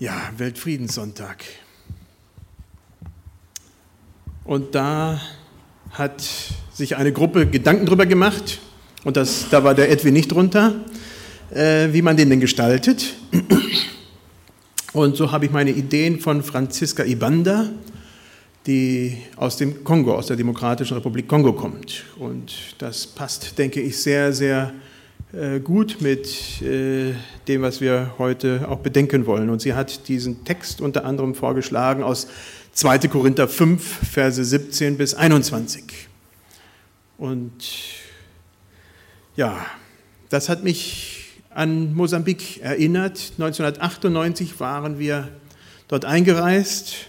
Ja, Weltfriedenssonntag. Und da hat sich eine Gruppe Gedanken drüber gemacht, und das, da war der Edwin nicht drunter, äh, wie man den denn gestaltet. Und so habe ich meine Ideen von Franziska Ibanda, die aus dem Kongo, aus der Demokratischen Republik Kongo kommt. Und das passt, denke ich, sehr, sehr äh, gut mit äh, dem, was wir heute auch bedenken wollen. Und sie hat diesen Text unter anderem vorgeschlagen aus 2. Korinther 5, Verse 17 bis 21. Und ja, das hat mich an Mosambik erinnert. 1998 waren wir dort eingereist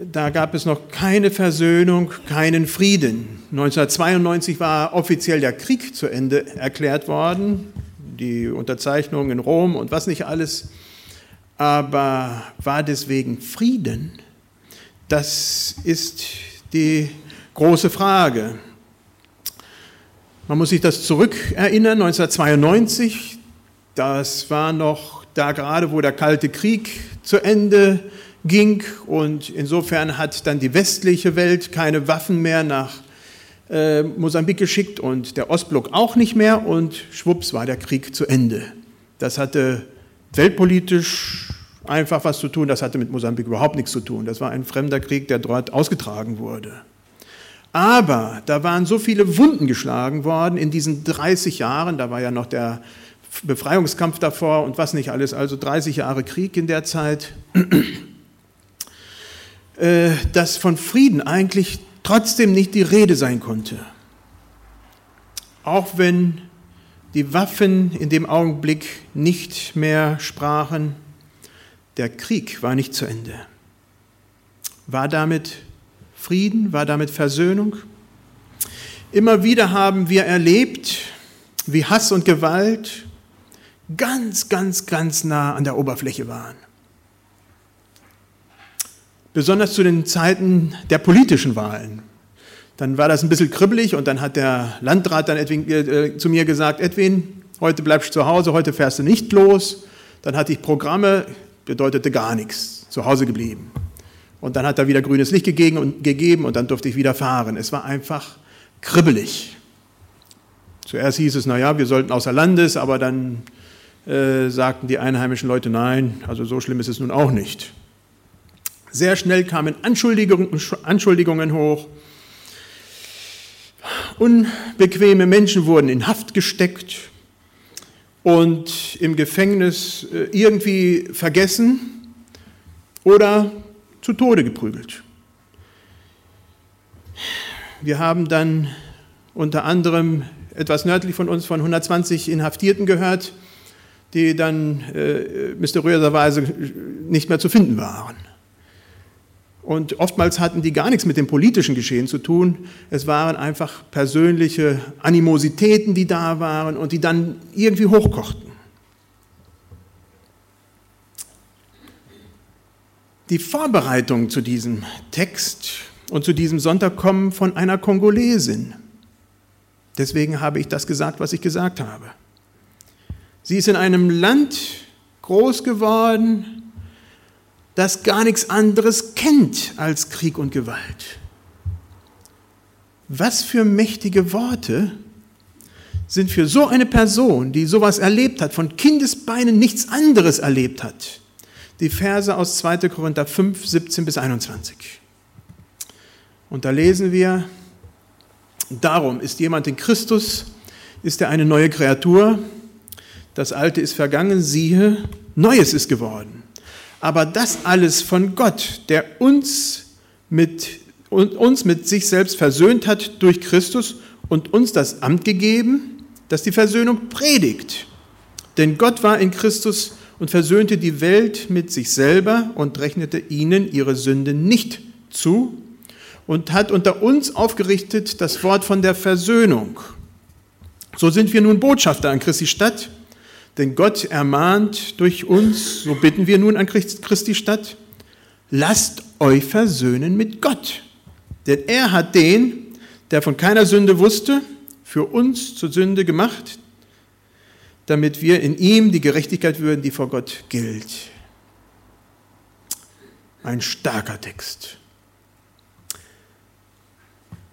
da gab es noch keine Versöhnung, keinen Frieden. 1992 war offiziell der Krieg zu Ende erklärt worden, die Unterzeichnung in Rom und was nicht alles. Aber war deswegen Frieden? Das ist die große Frage. Man muss sich das zurückerinnern, 1992, das war noch da gerade, wo der Kalte Krieg zu Ende ging und insofern hat dann die westliche Welt keine Waffen mehr nach äh, Mosambik geschickt und der Ostblock auch nicht mehr und schwupps war der Krieg zu Ende. Das hatte weltpolitisch einfach was zu tun, das hatte mit Mosambik überhaupt nichts zu tun. Das war ein fremder Krieg, der dort ausgetragen wurde. Aber da waren so viele Wunden geschlagen worden in diesen 30 Jahren, da war ja noch der Befreiungskampf davor und was nicht alles, also 30 Jahre Krieg in der Zeit. Äh, dass von Frieden eigentlich trotzdem nicht die Rede sein konnte. Auch wenn die Waffen in dem Augenblick nicht mehr sprachen, der Krieg war nicht zu Ende. War damit Frieden, war damit Versöhnung? Immer wieder haben wir erlebt, wie Hass und Gewalt ganz, ganz, ganz nah an der Oberfläche waren besonders zu den Zeiten der politischen Wahlen. Dann war das ein bisschen kribbelig und dann hat der Landrat dann Edwin, äh, zu mir gesagt, Edwin, heute bleibst du zu Hause, heute fährst du nicht los. Dann hatte ich Programme, bedeutete gar nichts, zu Hause geblieben. Und dann hat er wieder grünes Licht gegeben und, gegeben und dann durfte ich wieder fahren. Es war einfach kribbelig. Zuerst hieß es, naja, wir sollten außer Landes, aber dann äh, sagten die einheimischen Leute, nein, also so schlimm ist es nun auch nicht. Sehr schnell kamen Anschuldigungen hoch. Unbequeme Menschen wurden in Haft gesteckt und im Gefängnis äh, irgendwie vergessen oder zu Tode geprügelt. Wir haben dann unter anderem etwas nördlich von uns von 120 Inhaftierten gehört, die dann äh, mysteriöserweise nicht mehr zu finden waren. Und oftmals hatten die gar nichts mit dem politischen Geschehen zu tun. Es waren einfach persönliche Animositäten, die da waren und die dann irgendwie hochkochten. Die Vorbereitungen zu diesem Text und zu diesem Sonntag kommen von einer Kongolesin. Deswegen habe ich das gesagt, was ich gesagt habe. Sie ist in einem Land groß geworden, das gar nichts anderes kennt als Krieg und Gewalt. Was für mächtige Worte sind für so eine Person, die sowas erlebt hat, von Kindesbeinen nichts anderes erlebt hat. Die Verse aus 2. Korinther 5, 17 bis 21. Und da lesen wir, darum ist jemand in Christus, ist er eine neue Kreatur, das Alte ist vergangen, siehe, Neues ist geworden. Aber das alles von Gott, der uns mit, uns mit sich selbst versöhnt hat durch Christus und uns das Amt gegeben, das die Versöhnung predigt. Denn Gott war in Christus und versöhnte die Welt mit sich selber und rechnete ihnen ihre Sünden nicht zu und hat unter uns aufgerichtet das Wort von der Versöhnung. So sind wir nun Botschafter an Christi Stadt denn Gott ermahnt durch uns, so bitten wir nun an Christi Stadt, lasst euch versöhnen mit Gott. Denn er hat den, der von keiner Sünde wusste, für uns zur Sünde gemacht, damit wir in ihm die Gerechtigkeit würden, die vor Gott gilt. Ein starker Text.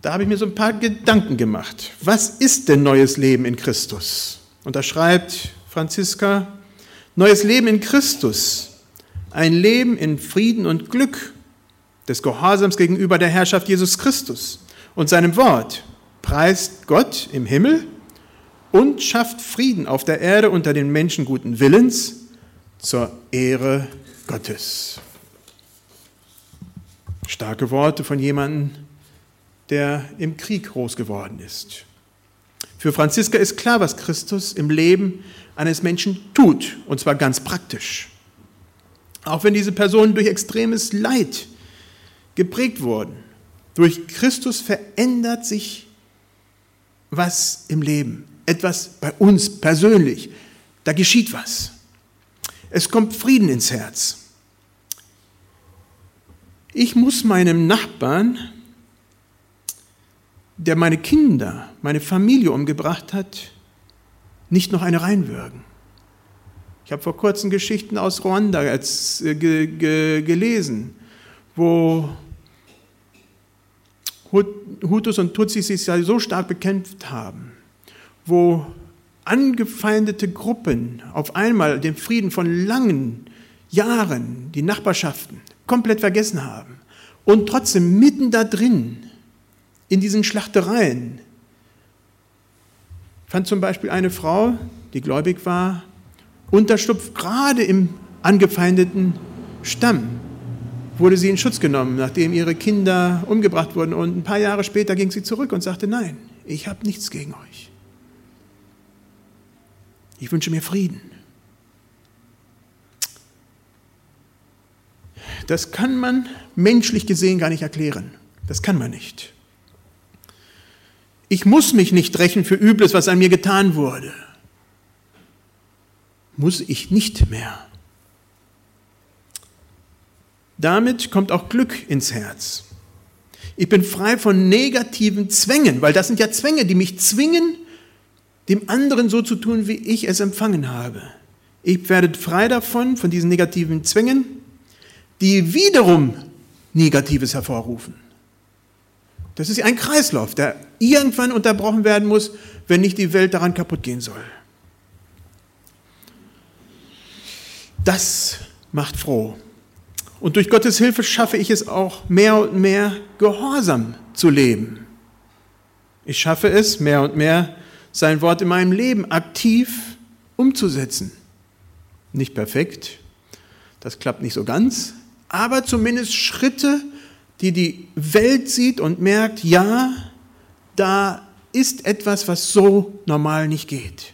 Da habe ich mir so ein paar Gedanken gemacht. Was ist denn neues Leben in Christus? Und da schreibt Franziska, neues Leben in Christus, ein Leben in Frieden und Glück, des Gehorsams gegenüber der Herrschaft Jesus Christus und seinem Wort, preist Gott im Himmel und schafft Frieden auf der Erde unter den Menschen guten Willens zur Ehre Gottes. Starke Worte von jemandem, der im Krieg groß geworden ist. Für Franziska ist klar, was Christus im Leben eines Menschen tut, und zwar ganz praktisch. Auch wenn diese Personen durch extremes Leid geprägt wurden, durch Christus verändert sich was im Leben, etwas bei uns persönlich. Da geschieht was. Es kommt Frieden ins Herz. Ich muss meinem Nachbarn, der meine Kinder, meine Familie umgebracht hat, nicht noch eine reinwürgen. Ich habe vor kurzem Geschichten aus Ruanda als, äh, ge, ge, gelesen, wo Hutus und Tutsis sich so stark bekämpft haben, wo angefeindete Gruppen auf einmal den Frieden von langen Jahren, die Nachbarschaften, komplett vergessen haben und trotzdem mitten da drin, in diesen Schlachtereien, fand zum Beispiel eine Frau, die gläubig war, Unterschlupf gerade im angefeindeten Stamm wurde sie in Schutz genommen, nachdem ihre Kinder umgebracht wurden. Und ein paar Jahre später ging sie zurück und sagte, nein, ich habe nichts gegen euch. Ich wünsche mir Frieden. Das kann man menschlich gesehen gar nicht erklären. Das kann man nicht. Ich muss mich nicht rächen für Übles, was an mir getan wurde. Muss ich nicht mehr. Damit kommt auch Glück ins Herz. Ich bin frei von negativen Zwängen, weil das sind ja Zwänge, die mich zwingen, dem anderen so zu tun, wie ich es empfangen habe. Ich werde frei davon, von diesen negativen Zwängen, die wiederum Negatives hervorrufen. Das ist ein Kreislauf, der irgendwann unterbrochen werden muss, wenn nicht die Welt daran kaputt gehen soll. Das macht froh. Und durch Gottes Hilfe schaffe ich es auch mehr und mehr gehorsam zu leben. Ich schaffe es mehr und mehr, sein Wort in meinem Leben aktiv umzusetzen. Nicht perfekt, das klappt nicht so ganz, aber zumindest Schritte, die die Welt sieht und merkt, ja, da ist etwas, was so normal nicht geht.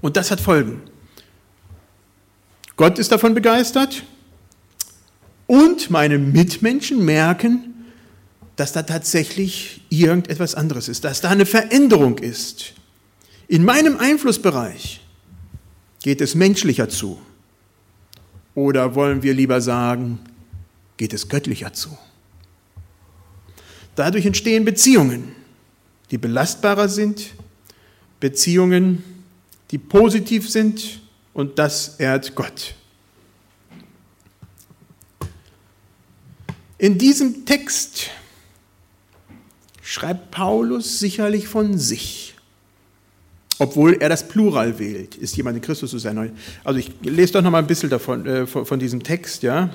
Und das hat Folgen. Gott ist davon begeistert, und meine Mitmenschen merken, dass da tatsächlich irgendetwas anderes ist, dass da eine Veränderung ist. In meinem Einflussbereich geht es menschlicher zu. Oder wollen wir lieber sagen, geht es göttlicher zu? Dadurch entstehen Beziehungen, die belastbarer sind, Beziehungen, die positiv sind und das ehrt Gott. In diesem Text schreibt Paulus sicherlich von sich, obwohl er das Plural wählt. Ist jemand in Christus, ist er neu. Also ich lese doch noch mal ein bisschen davon, äh, von, von diesem Text, ja.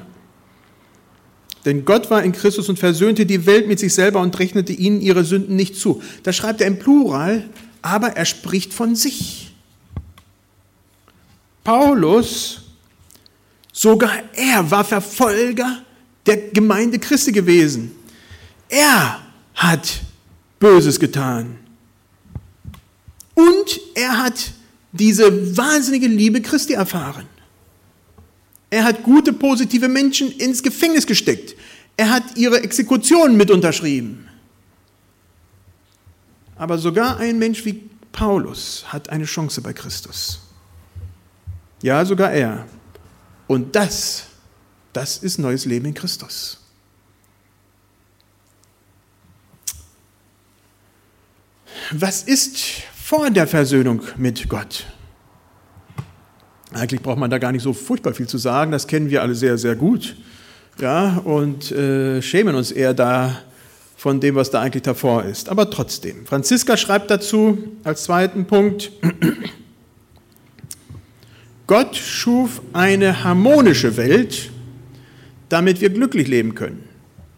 Denn Gott war in Christus und versöhnte die Welt mit sich selber und rechnete ihnen ihre Sünden nicht zu. Da schreibt er im Plural, aber er spricht von sich. Paulus, sogar er war Verfolger der Gemeinde Christi gewesen. Er hat Böses getan. Und er hat diese wahnsinnige Liebe Christi erfahren. Er hat gute, positive Menschen ins Gefängnis gesteckt. Er hat ihre Exekutionen mit unterschrieben. Aber sogar ein Mensch wie Paulus hat eine Chance bei Christus. Ja, sogar er. Und das das ist neues Leben in Christus. Was ist vor der Versöhnung mit Gott? Eigentlich braucht man da gar nicht so furchtbar viel zu sagen, das kennen wir alle sehr, sehr gut. Ja, und äh, schämen uns eher da von dem, was da eigentlich davor ist. Aber trotzdem, Franziska schreibt dazu als zweiten Punkt, Gott schuf eine harmonische Welt, damit wir glücklich leben können.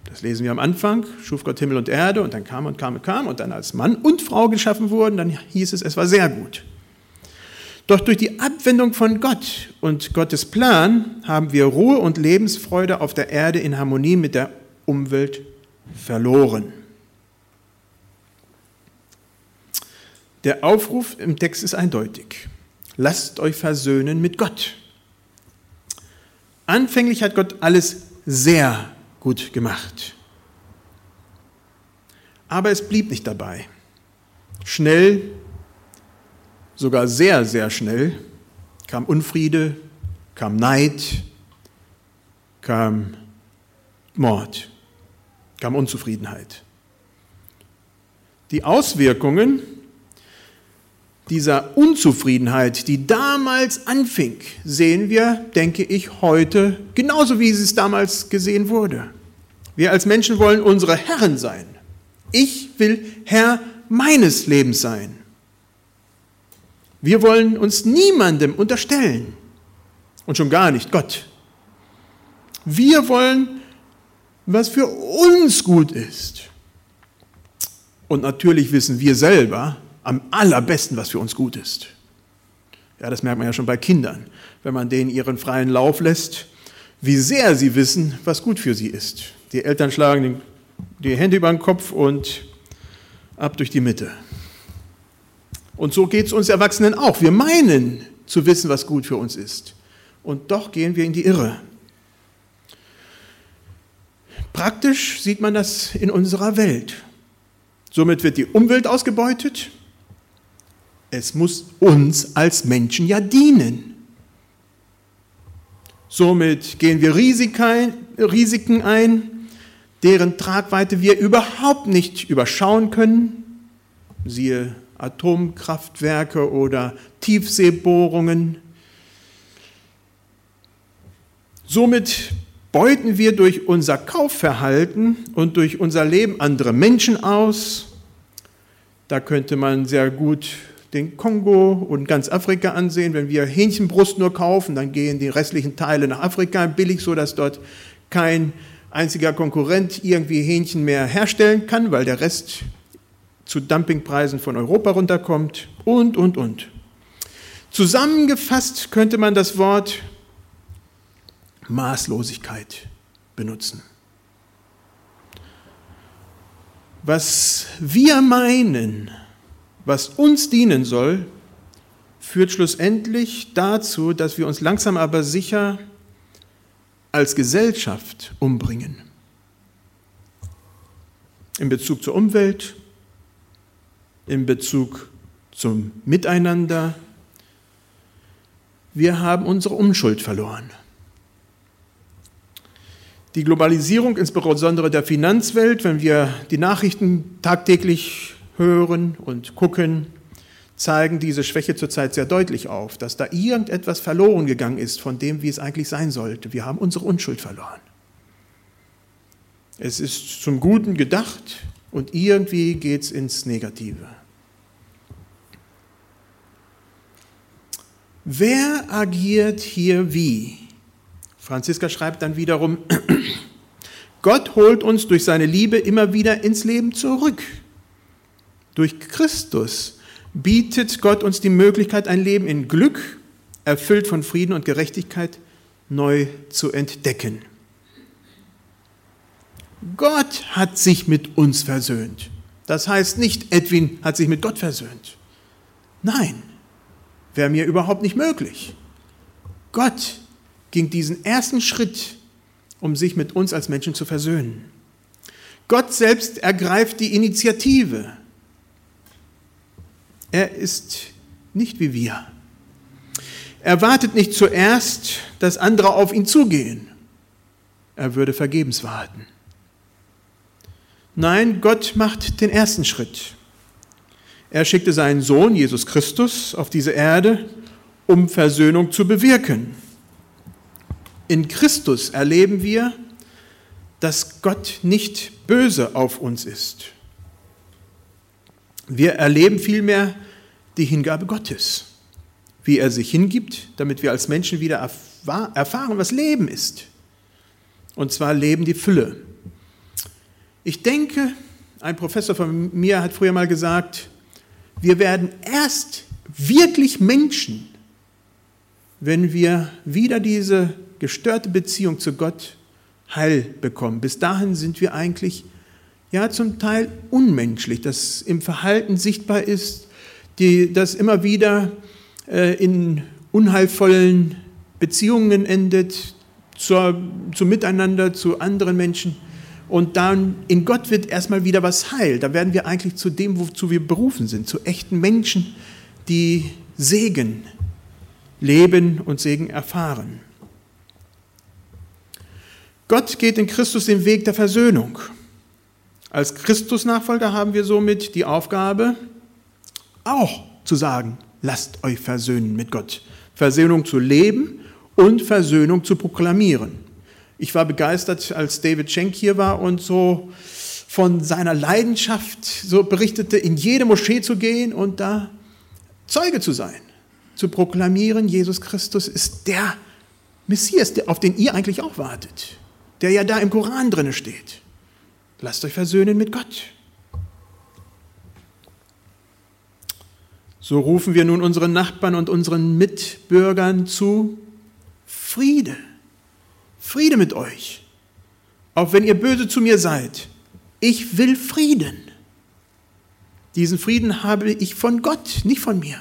Das lesen wir am Anfang, schuf Gott Himmel und Erde und dann kam und kam und kam und dann als Mann und Frau geschaffen wurden, dann hieß es, es war sehr gut. Doch durch die Abwendung von Gott und Gottes Plan haben wir Ruhe und Lebensfreude auf der Erde in Harmonie mit der Umwelt verloren. Der Aufruf im Text ist eindeutig. Lasst euch versöhnen mit Gott. Anfänglich hat Gott alles sehr gut gemacht. Aber es blieb nicht dabei. Schnell, sogar sehr, sehr schnell, kam Unfriede, kam Neid, kam Mord kam Unzufriedenheit. Die Auswirkungen dieser Unzufriedenheit, die damals anfing, sehen wir, denke ich, heute genauso wie es damals gesehen wurde. Wir als Menschen wollen unsere Herren sein. Ich will Herr meines Lebens sein. Wir wollen uns niemandem unterstellen und schon gar nicht Gott. Wir wollen was für uns gut ist. Und natürlich wissen wir selber am allerbesten, was für uns gut ist. Ja, das merkt man ja schon bei Kindern, wenn man denen ihren freien Lauf lässt, wie sehr sie wissen, was gut für sie ist. Die Eltern schlagen die Hände über den Kopf und ab durch die Mitte. Und so geht es uns Erwachsenen auch. Wir meinen zu wissen, was gut für uns ist. Und doch gehen wir in die Irre. Praktisch sieht man das in unserer Welt. Somit wird die Umwelt ausgebeutet. Es muss uns als Menschen ja dienen. Somit gehen wir Risiken ein, deren Tragweite wir überhaupt nicht überschauen können. Siehe Atomkraftwerke oder Tiefseebohrungen. Somit beuten wir durch unser Kaufverhalten und durch unser Leben andere Menschen aus. Da könnte man sehr gut den Kongo und ganz Afrika ansehen. Wenn wir Hähnchenbrust nur kaufen, dann gehen die restlichen Teile nach Afrika billig, sodass dort kein einziger Konkurrent irgendwie Hähnchen mehr herstellen kann, weil der Rest zu Dumpingpreisen von Europa runterkommt und, und, und. Zusammengefasst könnte man das Wort Maßlosigkeit benutzen. Was wir meinen, was uns dienen soll, führt schlussendlich dazu, dass wir uns langsam aber sicher als Gesellschaft umbringen. In Bezug zur Umwelt, in Bezug zum Miteinander. Wir haben unsere Unschuld verloren. Die Globalisierung, insbesondere der Finanzwelt, wenn wir die Nachrichten tagtäglich hören und gucken, zeigen diese Schwäche zurzeit sehr deutlich auf, dass da irgendetwas verloren gegangen ist von dem, wie es eigentlich sein sollte. Wir haben unsere Unschuld verloren. Es ist zum Guten gedacht und irgendwie geht es ins Negative. Wer agiert hier wie? Franziska schreibt dann wiederum, Gott holt uns durch seine Liebe immer wieder ins Leben zurück. Durch Christus bietet Gott uns die Möglichkeit, ein Leben in Glück, erfüllt von Frieden und Gerechtigkeit, neu zu entdecken. Gott hat sich mit uns versöhnt. Das heißt nicht, Edwin hat sich mit Gott versöhnt. Nein, wäre mir überhaupt nicht möglich. Gott ging diesen ersten Schritt, um sich mit uns als Menschen zu versöhnen. Gott selbst ergreift die Initiative. Er ist nicht wie wir. Er wartet nicht zuerst, dass andere auf ihn zugehen. Er würde vergebens warten. Nein, Gott macht den ersten Schritt. Er schickte seinen Sohn Jesus Christus auf diese Erde, um Versöhnung zu bewirken. In Christus erleben wir, dass Gott nicht böse auf uns ist. Wir erleben vielmehr die Hingabe Gottes, wie er sich hingibt, damit wir als Menschen wieder erfahren, was Leben ist. Und zwar Leben die Fülle. Ich denke, ein Professor von mir hat früher mal gesagt, wir werden erst wirklich Menschen, wenn wir wieder diese gestörte Beziehung zu Gott heil bekommen. Bis dahin sind wir eigentlich ja zum Teil unmenschlich, das im Verhalten sichtbar ist, die, das immer wieder äh, in unheilvollen Beziehungen endet, zur, zum Miteinander, zu anderen Menschen. Und dann in Gott wird erstmal wieder was heil. Da werden wir eigentlich zu dem, wozu wir berufen sind, zu echten Menschen, die Segen leben und Segen erfahren. Gott geht in Christus den Weg der Versöhnung. Als Christus-Nachfolger haben wir somit die Aufgabe, auch zu sagen, lasst euch versöhnen mit Gott. Versöhnung zu leben und Versöhnung zu proklamieren. Ich war begeistert, als David Schenk hier war und so von seiner Leidenschaft so berichtete, in jede Moschee zu gehen und da Zeuge zu sein, zu proklamieren, Jesus Christus ist der Messias, auf den ihr eigentlich auch wartet der ja da im Koran drin steht. Lasst euch versöhnen mit Gott. So rufen wir nun unseren Nachbarn und unseren Mitbürgern zu Friede. Friede mit euch. Auch wenn ihr böse zu mir seid. Ich will Frieden. Diesen Frieden habe ich von Gott, nicht von mir.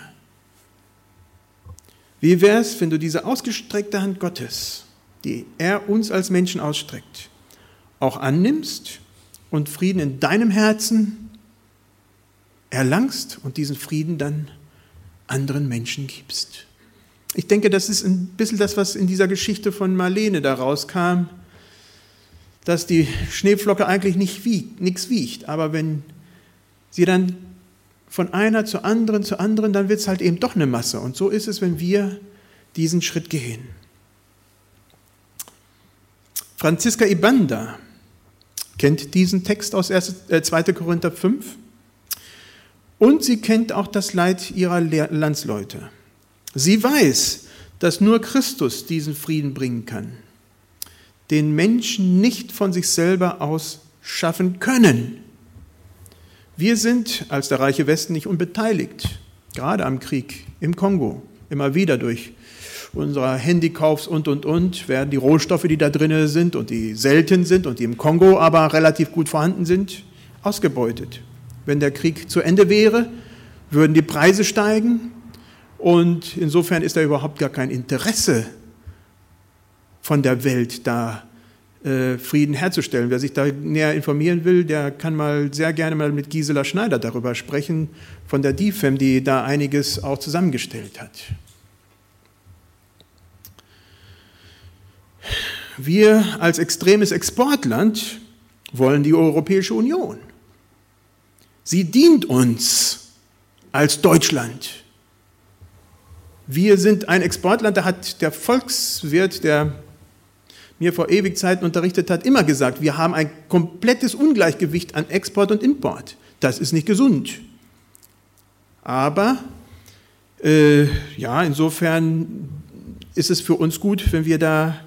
Wie wäre es, wenn du diese ausgestreckte Hand Gottes die er uns als Menschen ausstreckt, auch annimmst und Frieden in deinem Herzen erlangst und diesen Frieden dann anderen Menschen gibst. Ich denke, das ist ein bisschen das, was in dieser Geschichte von Marlene da rauskam, dass die Schneeflocke eigentlich nicht wiegt, nichts wiegt, aber wenn sie dann von einer zur anderen zur anderen, dann wird es halt eben doch eine Masse. Und so ist es, wenn wir diesen Schritt gehen. Franziska Ibanda kennt diesen Text aus 2. Äh, Korinther 5 und sie kennt auch das Leid ihrer Landsleute. Sie weiß, dass nur Christus diesen Frieden bringen kann, den Menschen nicht von sich selber aus schaffen können. Wir sind als der reiche Westen nicht unbeteiligt, gerade am Krieg im Kongo, immer wieder durch unserer Handykaufs und, und, und, werden die Rohstoffe, die da drin sind und die selten sind und die im Kongo aber relativ gut vorhanden sind, ausgebeutet. Wenn der Krieg zu Ende wäre, würden die Preise steigen und insofern ist da überhaupt gar kein Interesse von der Welt da äh, Frieden herzustellen. Wer sich da näher informieren will, der kann mal sehr gerne mal mit Gisela Schneider darüber sprechen, von der DIFEM, die da einiges auch zusammengestellt hat. Wir als extremes Exportland wollen die Europäische Union. Sie dient uns als Deutschland. Wir sind ein Exportland, da hat der Volkswirt, der mir vor Ewigzeiten unterrichtet hat, immer gesagt, wir haben ein komplettes Ungleichgewicht an Export und Import. Das ist nicht gesund. Aber äh, ja, insofern ist es für uns gut, wenn wir da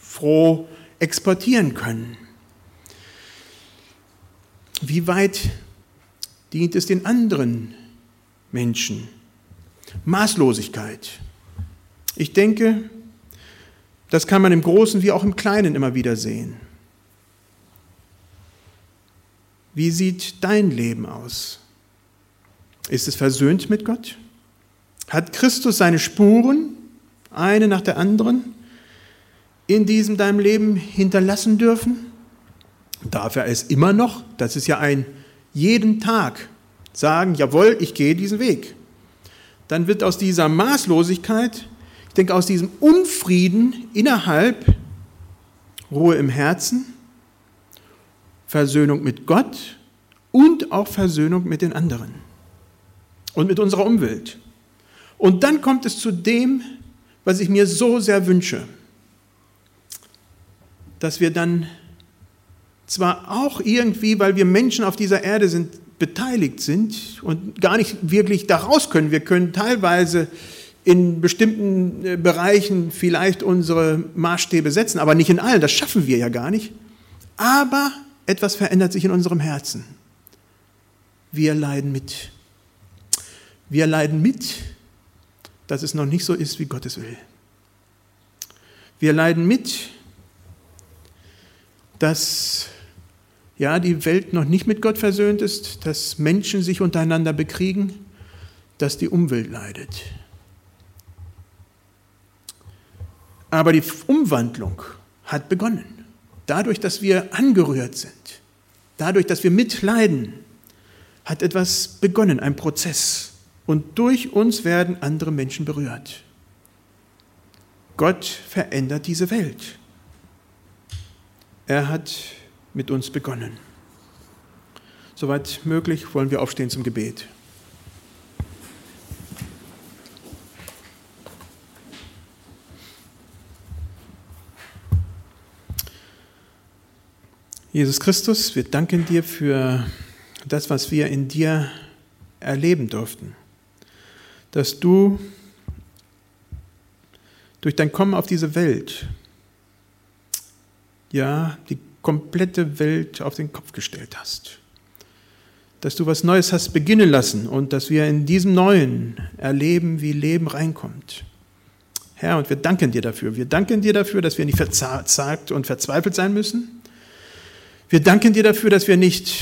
froh exportieren können. Wie weit dient es den anderen Menschen? Maßlosigkeit. Ich denke, das kann man im Großen wie auch im Kleinen immer wieder sehen. Wie sieht dein Leben aus? Ist es versöhnt mit Gott? Hat Christus seine Spuren, eine nach der anderen, in diesem deinem Leben hinterlassen dürfen? Darf er es immer noch? Das ist ja ein jeden Tag sagen, jawohl, ich gehe diesen Weg. Dann wird aus dieser Maßlosigkeit, ich denke aus diesem Unfrieden innerhalb Ruhe im Herzen, Versöhnung mit Gott und auch Versöhnung mit den anderen und mit unserer Umwelt. Und dann kommt es zu dem, was ich mir so sehr wünsche, dass wir dann zwar auch irgendwie, weil wir Menschen auf dieser Erde sind, beteiligt sind und gar nicht wirklich daraus können. Wir können teilweise in bestimmten äh, Bereichen vielleicht unsere Maßstäbe setzen, aber nicht in allen. Das schaffen wir ja gar nicht. Aber etwas verändert sich in unserem Herzen. Wir leiden mit. Wir leiden mit, dass es noch nicht so ist, wie Gott es will. Wir leiden mit, dass ja, die Welt noch nicht mit Gott versöhnt ist, dass Menschen sich untereinander bekriegen, dass die Umwelt leidet. Aber die Umwandlung hat begonnen. Dadurch, dass wir angerührt sind, dadurch, dass wir mitleiden, hat etwas begonnen, ein Prozess. Und durch uns werden andere Menschen berührt. Gott verändert diese Welt. Er hat mit uns begonnen. Soweit möglich wollen wir aufstehen zum Gebet. Jesus Christus, wir danken dir für das, was wir in dir erleben durften. Dass du durch dein Kommen auf diese Welt, ja, die komplette Welt auf den Kopf gestellt hast. Dass du was Neues hast beginnen lassen und dass wir in diesem Neuen erleben, wie Leben reinkommt. Herr, und wir danken dir dafür. Wir danken dir dafür, dass wir nicht verzagt und verzweifelt sein müssen. Wir danken dir dafür, dass wir nicht,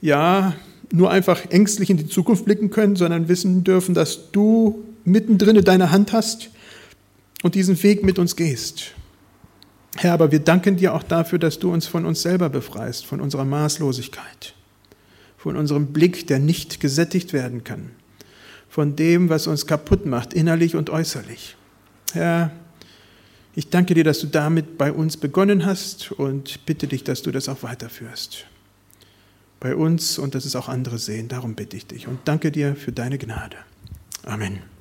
ja, nur einfach ängstlich in die Zukunft blicken können, sondern wissen dürfen, dass du mittendrin deine Hand hast und diesen Weg mit uns gehst. Herr, aber wir danken dir auch dafür, dass du uns von uns selber befreist, von unserer Maßlosigkeit, von unserem Blick, der nicht gesättigt werden kann, von dem, was uns kaputt macht, innerlich und äußerlich. Herr, ich danke dir, dass du damit bei uns begonnen hast und bitte dich, dass du das auch weiterführst. Bei uns und dass es auch andere sehen. Darum bitte ich dich und danke dir für deine Gnade. Amen.